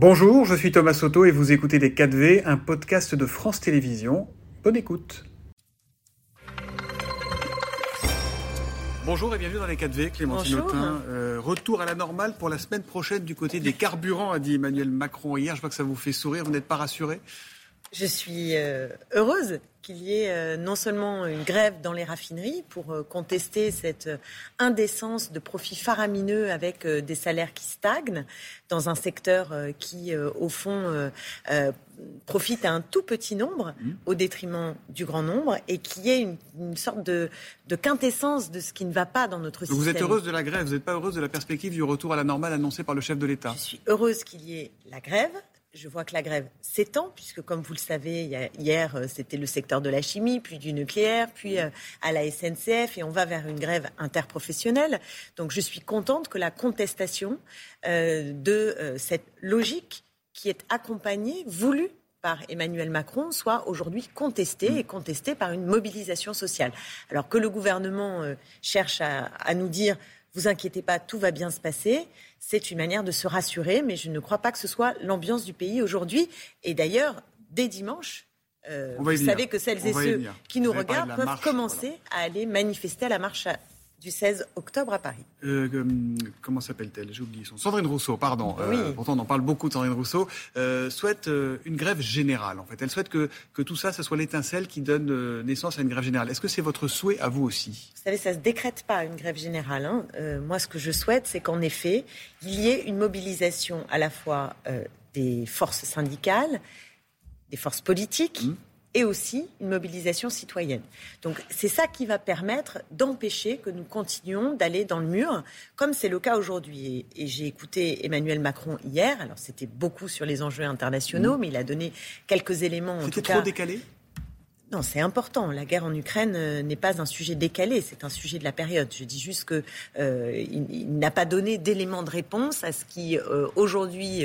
Bonjour, je suis Thomas Soto et vous écoutez Les 4V, un podcast de France Télévisions. Bonne écoute. Bonjour et bienvenue dans les 4V, Clémentine Autain. Euh, retour à la normale pour la semaine prochaine du côté des carburants, a dit Emmanuel Macron hier. Je vois que ça vous fait sourire, vous n'êtes pas rassuré? Je suis euh, heureuse qu'il y ait euh, non seulement une grève dans les raffineries pour euh, contester cette euh, indécence de profits faramineux avec des salaires qui stagnent dans un secteur qui, au fond, profite à un tout petit nombre mmh. au détriment du grand nombre et qui est une, sorte de, de, quintessence de ce qui ne va pas dans notre système. Vous êtes heureuse de la grève, vous n'êtes pas heureuse de la perspective du retour à la normale annoncée par le chef de l'État? Je suis heureuse qu'il y ait la grève, je vois que la grève s'étend, puisque comme vous le savez, hier euh, c'était le secteur de la chimie, puis du nucléaire, puis euh, à la SNCF, et on va vers une grève interprofessionnelle. Donc je suis contente que la contestation euh, de cette logique qui est accompagnée, voulue par Emmanuel Macron soit aujourd'hui contestée et contestée par une mobilisation sociale. Alors que le gouvernement cherche à nous dire vous inquiétez pas, tout va bien se passer. C'est une manière de se rassurer, mais je ne crois pas que ce soit l'ambiance du pays aujourd'hui. Et d'ailleurs, dès dimanche, euh, vous savez que celles et ceux qui nous regardent peuvent commencer à aller manifester à la marche du 16 octobre à Paris. Euh, euh, comment s'appelle-t-elle? J'ai oublié son. Sandrine Rousseau, pardon. Euh, pourtant, on en parle beaucoup de Sandrine Rousseau. souhaite une grève générale, en fait. Elle souhaite que, que tout ça, ce soit l'étincelle qui donne naissance à une grève générale. Est-ce que c'est votre souhait à vous aussi? Vous savez, ça ne se décrète pas une grève générale. Hein. moi, ce que je souhaite, c'est qu'en effet, il y ait une mobilisation à la fois des forces syndicales, des forces politiques. Mmh et aussi une mobilisation citoyenne. Donc c'est ça qui va permettre d'empêcher que nous continuions d'aller dans le mur, comme c'est le cas aujourd'hui. Et, j'ai écouté Emmanuel Macron hier, alors c'était beaucoup sur les enjeux internationaux, mmh. mais il a donné quelques éléments. C'était trop décalé? Non, c'est important. La guerre en Ukraine euh, n'est pas un sujet décalé, c'est un sujet de la période. Je dis juste qu'il euh, n'a pas donné d'éléments de réponse à ce qui euh, aujourd'hui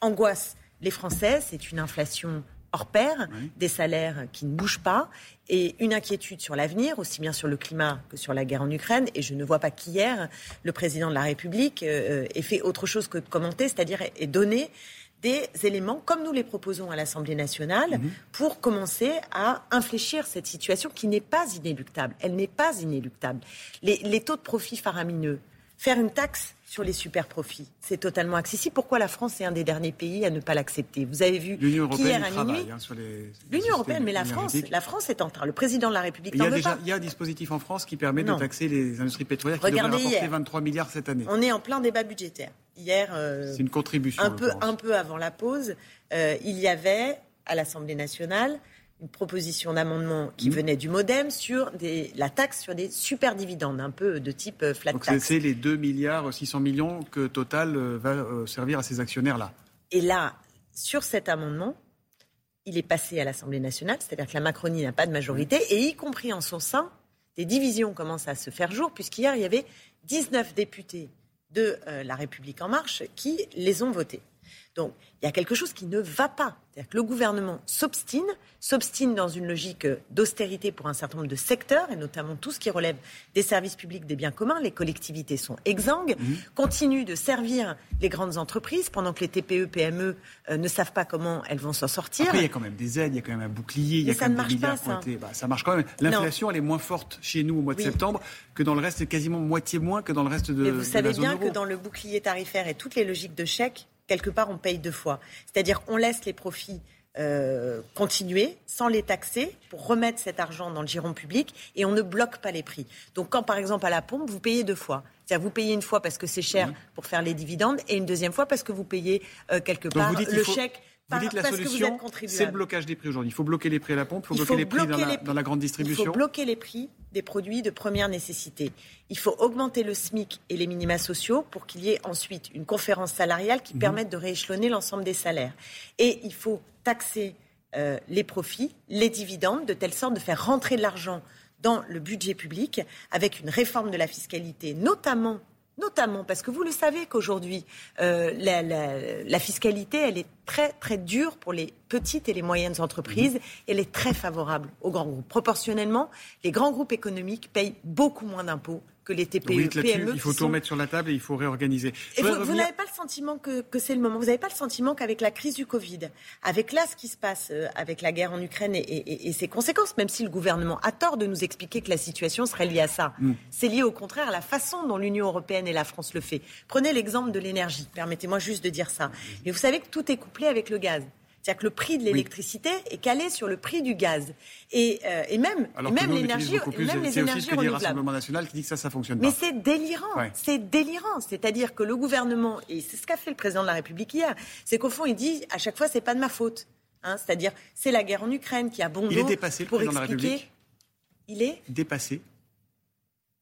angoisse les Français. C'est une inflation hors pair, des salaires qui ne bougent pas et une inquiétude sur l'avenir, aussi bien sur le climat que sur la guerre en Ukraine. Et je ne vois pas qu'hier, le président de la République euh, ait fait autre chose que de commenter, c'est-à-dire ait donné des éléments, comme nous les proposons à l'Assemblée nationale, mhm. pour commencer à infléchir cette situation qui n'est pas inéluctable. Elle n'est pas inéluctable. les taux de profit faramineux, faire une taxe sur les super profits. C'est totalement accessible. Pourquoi la France est un des derniers pays à ne pas l'accepter? Vous avez vu qu'hier à minuit, hein, l'Union européenne, mais la France, la France est en train. Le président de la République. Il y, a déjà, il y a un dispositif en France qui permet de taxer les industries pétrolières qui Regardez devrait rapporter 23 milliards cette année. On est en plein débat budgétaire. Hier, euh, c'est une contribution. Un peu, un peu avant la pause, euh, il y avait à l'Assemblée nationale une proposition d'amendement qui mmh. venait du Modem sur des, la taxe sur des super dividendes, un peu de type euh, flat Donc C'est les 2 milliards 600 millions que Total euh, va euh, servir à ces actionnaires-là. Et là, sur cet amendement, il est passé à l'Assemblée nationale, c'est-à-dire que la Macronie n'a pas de majorité, et y compris en son sein, des divisions commencent à se faire jour, puisqu'hier, il y avait 19 députés de La République en marche qui les ont votés. Donc, il y a quelque chose qui ne va pas. C'est-à-dire que le gouvernement s'obstine, s'obstine dans une logique d'austérité pour un certain nombre de secteurs, et notamment tout ce qui relève des services publics, des biens communs. Les collectivités sont exsangues, mmh. continuent de servir les grandes entreprises pendant que les TPE, PME euh, ne savent pas comment elles vont s'en sortir. Après, il y a quand même des aides, il y a quand même un bouclier, il y a quand même des milliards pas, ça. Bah, ça marche quand même. L'inflation, elle est moins forte chez nous au mois de septembre que dans le reste, quasiment moitié moins que dans le reste de, Mais vous savez bien que dans le bouclier tarifaire et toutes les logiques de chèque, quelque part, on paye deux fois. C'est-à-dire qu'on laisse les profits euh, continuer sans les taxer pour remettre cet argent dans le giron public et on ne bloque pas les prix. Donc quand par exemple à la pompe, vous payez deux fois. C'est-à-dire vous payez une fois parce que c'est cher pour faire les dividendes et une deuxième fois parce que vous payez euh, quelque part le chèque. Vous dites la solution, c'est le blocage des prix aujourd'hui. Il faut bloquer les prix à la pompe, il faut bloquer les prix, dans, la, grande distribution. Il faut bloquer les prix des produits de première nécessité. Il faut augmenter le SMIC et les minima sociaux pour qu'il y ait ensuite une conférence salariale qui mhm. permette de rééchelonner l'ensemble des salaires. Et il faut taxer euh, les profits, les dividendes, de telle sorte de faire rentrer de l'argent dans le budget public avec une réforme de la fiscalité, notamment notamment parce que vous le savez qu'aujourd'hui, euh, la, fiscalité, elle est très très dure pour les petites et les moyennes entreprises. et Elle est très favorable aux grands groupes. Proportionnellement, les grands groupes économiques payent beaucoup moins d'impôts que les TPE, oui, PME. Il faut tout remettre sur la table et il faut réorganiser. vous, n'avez pas le sentiment que, c'est le moment. Vous n'avez pas le sentiment qu'avec la crise du Covid, avec là ce qui se passe euh, avec la guerre en Ukraine et, ses conséquences, même si le gouvernement a tort de nous expliquer que la situation serait liée à ça, mm. c'est lié au contraire à la façon dont l'Union européenne et la France le fait. Prenez l'exemple de l'énergie. Permettez-moi juste de dire ça. Mais vous savez que tout est couplé avec le gaz. C'est-à-dire que le prix de l'électricité est calé sur le prix du gaz. Et, euh, et même, même l'énergie, même les énergies aussi Rassemblement national qui dit que ça, ça fonctionne pas. Mais c'est délirant. C'est délirant. C'est-à-dire que le gouvernement, et c'est ce qu'a fait le président de la République hier, c'est qu'au fond, il dit à chaque fois, c'est pas de ma faute. Hein, C'est-à-dire, c'est la guerre en Ukraine qui a bon Il est dépassé, le président de la République. Il est dépassé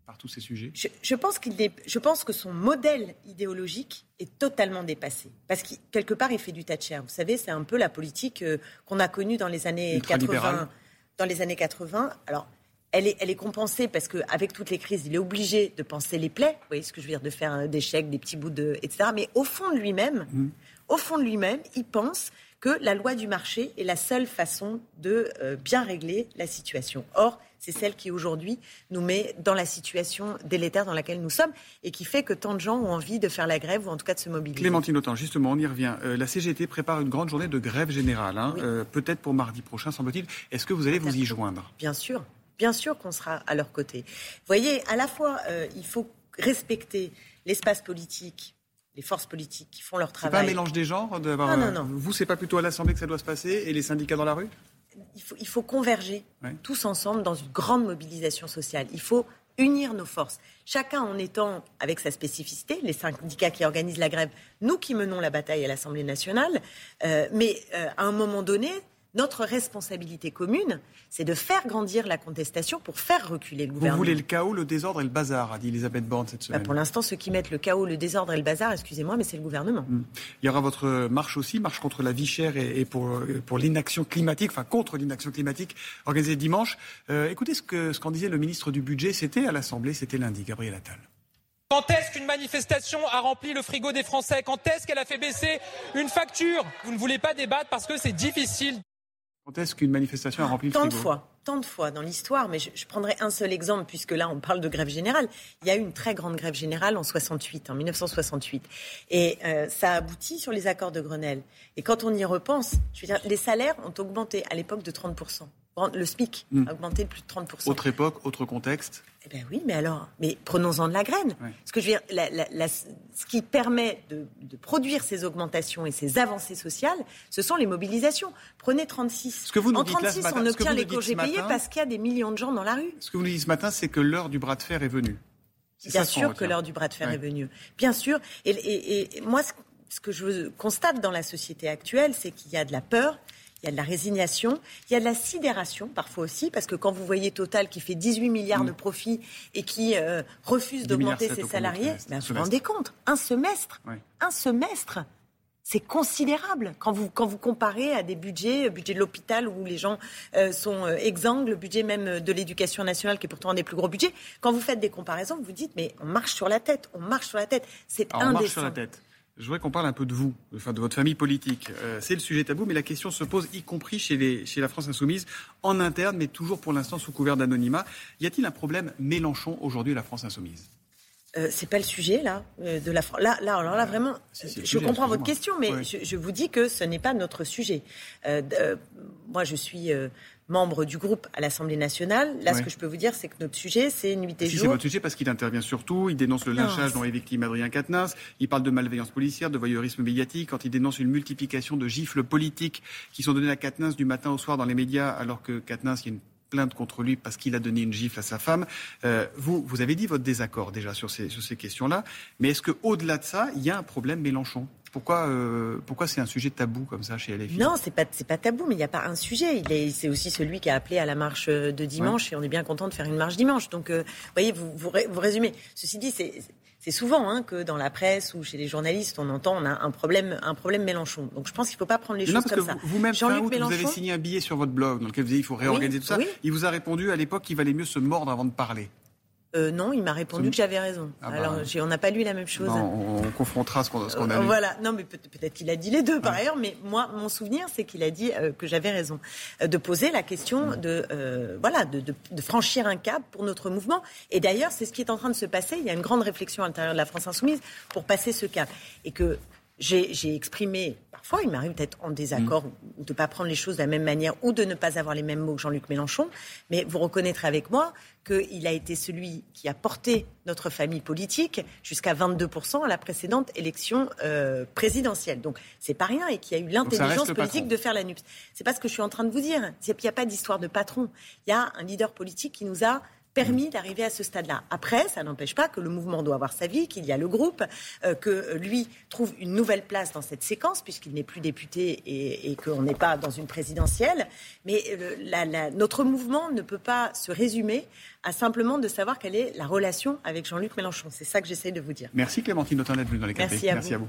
par tous ces sujets je, pense qu'il je pense que son modèle idéologique est totalement dépassé. Parce que quelque part, il fait du Thatcher. Vous savez, c'est un peu la politique euh, qu'on a connue dans les années 80. Dans les années 80. Alors, elle est, elle est compensée parce qu'avec toutes les crises, il est obligé de penser les plaies. Vous voyez ce que je veux dire De faire des chèques, des petits bouts de. etc. Mais au fond de lui-même, mmh. au fond de lui-même, il pense que la loi du marché est la seule façon de euh, bien régler la situation. Or, c'est celle qui aujourd'hui nous met dans la situation délétère dans laquelle nous sommes et qui fait que tant de gens ont envie de faire la grève ou en tout cas de se mobiliser. Clémentine Autant, justement, on y revient. Euh, la CGT prépare une grande journée de grève générale, hein. euh, peut-être pour mardi prochain, semble-t-il. Est-ce que vous allez vous y joindre? Bien sûr, bien sûr qu'on sera à leur côté. Vous voyez, à la fois, euh, il faut respecter l'espace politique, les forces politiques qui font leur travail. C'est pas un mélange des genres Non, non, non. Vous, c'est pas plutôt à l'Assemblée que ça doit se passer et les syndicats dans la rue? Il faut, converger tous ensemble dans une grande mobilisation sociale. Il faut unir nos forces. Chacun en étant avec sa spécificité, les syndicats qui organisent la grève, nous qui menons la bataille à l'Assemblée nationale, euh, mais euh, à un moment donné, notre responsabilité commune, c'est de faire grandir la contestation pour faire reculer le gouvernement. Vous voulez le chaos, le désordre et le bazar, a dit Elisabeth Borne cette bah, semaine. pour l'instant, ceux qui mettent le chaos, le désordre et le bazar, excusez-moi, mais c'est le gouvernement. Hmm. Il y aura votre marche aussi, marche contre la vie chère et, pour, pour l'inaction climatique, enfin contre l'inaction climatique, organisée dimanche. Euh, écoutez ce qu'en ce qu'en disait le ministre du Budget, c'était à l'Assemblée, c'était lundi, Gabriel Attal. Quand est-ce qu'une manifestation a rempli le frigo des Français? Quand est-ce qu'elle a fait baisser une facture? Vous ne voulez pas débattre parce que c'est difficile. Quand est-ce qu'une manifestation a rempli le Tant de fois, tant de fois dans l'histoire, mais je, prendrai un seul exemple puisque là on parle de grève générale. Il y a eu une très grande grève générale en 68, en 1968, et euh, ça a abouti sur les accords de Grenelle. Et quand on y repense, je veux dire, les salaires ont augmenté à l'époque de 30 le SMIC hmm. a augmenté de plus de 30%. Autre époque, autre contexte Eh bien oui, mais alors, mais prenons-en de la graine. Ce, que je veux dire, ce qui permet de, produire ces augmentations et ces avancées sociales, ce sont les mobilisations. Prenez 36. Ce que vous nous en 36, on obtient les congés payés parce qu'il y a des millions de gens dans la rue. Ce que vous nous dites ce matin, c'est que l'heure du bras de fer est venue. Bien sûr que l'heure du bras de fer est venue. Bien sûr. Et, et moi, ce que je constate dans la société actuelle, c'est qu'il y a de la peur, il y a de la résignation, il y a de la sidération parfois aussi, parce que quand vous voyez Total qui fait 18 milliards de mm. profits et qui euh, refuse d'augmenter ses salariés, ben, vous vous rendez compte, un semestre, un semestre, c'est considérable quand vous, quand vous comparez à des budgets, budget de l'hôpital où les gens euh, sont euh, exsangues, le budget même de l'éducation nationale qui est pourtant un des plus gros budgets. Quand vous faites des comparaisons, vous dites mais on marche sur la tête, on marche sur la tête, c'est indécent. On marche sur la tête. Je voudrais qu'on parle un peu de vous, enfin de votre famille politique. Euh, c'est le sujet tabou, mais la question se pose, y compris chez, les, chez la France insoumise, en interne, mais toujours pour l'instant sous couvert d'anonymat. Y a-t-il un problème Mélenchon aujourd'hui à la France insoumise? Euh, c'est pas le sujet là euh, de la là là alors là vraiment je comprends votre question mais je, je, vous dis que ce n'est pas notre sujet euh, moi je suis membre du groupe à l'Assemblée nationale. Là, ce que je peux vous dire, c'est que notre sujet, c'est nuit et si, C'est votre sujet parce qu'il intervient surtout. Il dénonce le lynchage dont est victime Adrien Quatennens. Il parle de malveillance policière, de voyeurisme médiatique. Quand il dénonce une multiplication de gifles politiques qui sont données à Quatennens du matin au soir dans les médias, alors que Quatennens, il y a une plainte contre lui parce qu'il a donné une gifle à sa femme. Euh, vous, vous avez dit votre désaccord déjà sur ces, sur ces questions-là. Mais est-ce qu'au-delà de ça, il y a un problème Mélenchon? Pourquoi, euh, pourquoi c'est un sujet tabou comme ça chez LFI Non, c'est pas c'est pas tabou, mais il n'y a pas un sujet. C'est aussi celui qui a appelé à la marche euh, de dimanche et on est bien content de faire une marche dimanche. Donc, euh, vous voyez, vous, vous, résumez. Ceci dit, c'est c'est souvent hein, que dans la presse ou chez les journalistes, on entend on a un problème, un problème Mélenchon. Donc je pense qu'il ne faut pas prendre les choses comme ça. Vous-même, Mélenchon... vous avez signé un billet sur votre blog dans lequel vous dites qu'il faut réorganiser tout ça. Il vous a répondu à l'époque qu'il valait mieux se mordre avant de parler. Euh, non, il m'a répondu que j'avais raison. Ah bah Alors, on n'a pas lu la même chose. on, confrontera ce qu'on a lu. Voilà, non, mais peut-être qu'il a dit les deux par ailleurs, mais moi, mon souvenir, c'est qu'il a dit euh, que j'avais raison. Euh, de poser la question de, voilà, de, de, franchir un cap pour notre mouvement. Et d'ailleurs, c'est ce qui est en train de se passer. Il y a une grande réflexion à l'intérieur de la France Insoumise pour passer ce cap. Et que j'ai exprimé, parfois il m'arrive d'être en désaccord mm. ou de ne pas prendre les choses de la même manière ou de ne pas avoir les mêmes mots que Jean-Luc Mélenchon, mais vous reconnaîtrez avec moi qu'il a été celui qui a porté notre famille politique jusqu'à 22% à la précédente élection euh, présidentielle. Donc c'est pas rien et qui a eu l'intelligence politique de faire la NUPS. C'est pas ce que je suis en train de vous dire. Il n'y a pas d'histoire de patron. Il y a un leader politique qui nous a permis d'arriver à ce stade-là. Après, ça n'empêche pas que le mouvement doit avoir sa vie, qu'il y a le groupe, euh, que lui trouve une nouvelle place dans cette séquence, puisqu'il n'est plus député et, qu'on n'est pas dans une présidentielle. Mais euh, notre mouvement ne peut pas se résumer à simplement de savoir quelle est la relation avec Jean-Luc Mélenchon. C'est ça que j'essaie de vous dire. Merci Clémentine Autain d'être venue dans les cafés. Merci, Merci à vous.